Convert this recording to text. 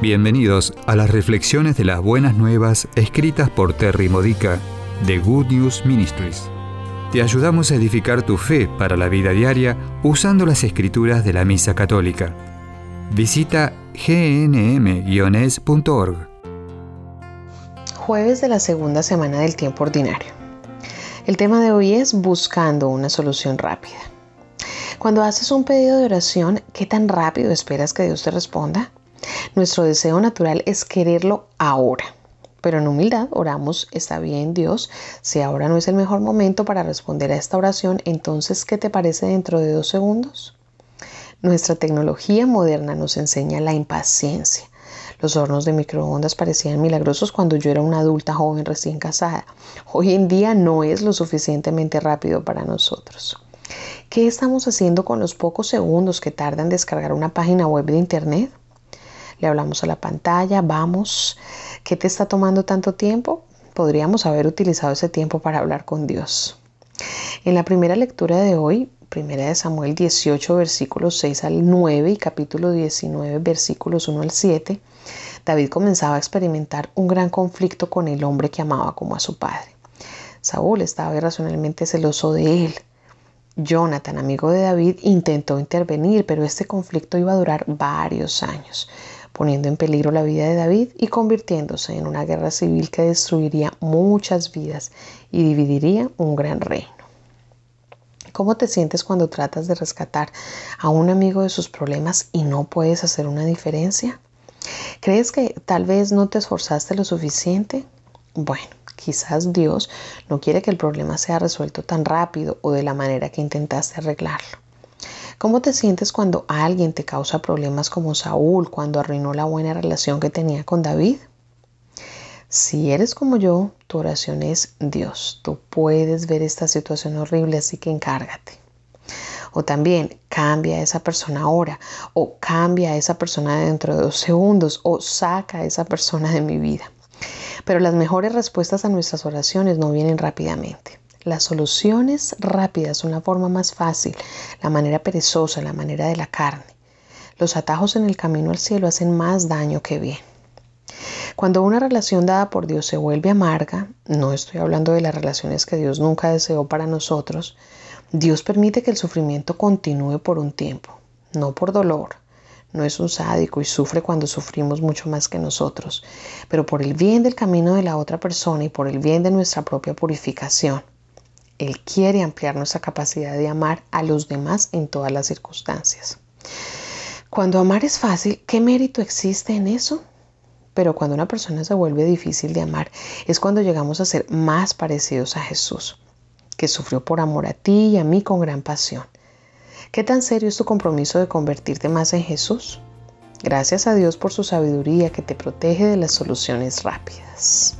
Bienvenidos a las reflexiones de las buenas nuevas escritas por Terry Modica de Good News Ministries. Te ayudamos a edificar tu fe para la vida diaria usando las escrituras de la Misa Católica. Visita gnm-es.org. Jueves de la segunda semana del tiempo ordinario. El tema de hoy es buscando una solución rápida. Cuando haces un pedido de oración, ¿qué tan rápido esperas que Dios te responda? Nuestro deseo natural es quererlo ahora. Pero en humildad oramos, está bien Dios, si ahora no es el mejor momento para responder a esta oración, entonces ¿qué te parece dentro de dos segundos? Nuestra tecnología moderna nos enseña la impaciencia. Los hornos de microondas parecían milagrosos cuando yo era una adulta joven recién casada. Hoy en día no es lo suficientemente rápido para nosotros. ¿Qué estamos haciendo con los pocos segundos que tarda en descargar una página web de Internet? Le hablamos a la pantalla, vamos, ¿qué te está tomando tanto tiempo? Podríamos haber utilizado ese tiempo para hablar con Dios. En la primera lectura de hoy, primera de Samuel 18, versículos 6 al 9 y capítulo 19, versículos 1 al 7, David comenzaba a experimentar un gran conflicto con el hombre que amaba como a su padre. Saúl estaba irracionalmente celoso de él. Jonathan, amigo de David, intentó intervenir, pero este conflicto iba a durar varios años poniendo en peligro la vida de David y convirtiéndose en una guerra civil que destruiría muchas vidas y dividiría un gran reino. ¿Cómo te sientes cuando tratas de rescatar a un amigo de sus problemas y no puedes hacer una diferencia? ¿Crees que tal vez no te esforzaste lo suficiente? Bueno, quizás Dios no quiere que el problema sea resuelto tan rápido o de la manera que intentaste arreglarlo. ¿Cómo te sientes cuando alguien te causa problemas como Saúl cuando arruinó la buena relación que tenía con David? Si eres como yo, tu oración es Dios. Tú puedes ver esta situación horrible, así que encárgate. O también cambia a esa persona ahora, o cambia a esa persona dentro de dos segundos, o saca a esa persona de mi vida. Pero las mejores respuestas a nuestras oraciones no vienen rápidamente. Las soluciones rápidas son la forma más fácil, la manera perezosa, la manera de la carne. Los atajos en el camino al cielo hacen más daño que bien. Cuando una relación dada por Dios se vuelve amarga, no estoy hablando de las relaciones que Dios nunca deseó para nosotros, Dios permite que el sufrimiento continúe por un tiempo, no por dolor. No es un sádico y sufre cuando sufrimos mucho más que nosotros, pero por el bien del camino de la otra persona y por el bien de nuestra propia purificación. Él quiere ampliar nuestra capacidad de amar a los demás en todas las circunstancias. Cuando amar es fácil, ¿qué mérito existe en eso? Pero cuando una persona se vuelve difícil de amar es cuando llegamos a ser más parecidos a Jesús, que sufrió por amor a ti y a mí con gran pasión. ¿Qué tan serio es tu compromiso de convertirte más en Jesús? Gracias a Dios por su sabiduría que te protege de las soluciones rápidas.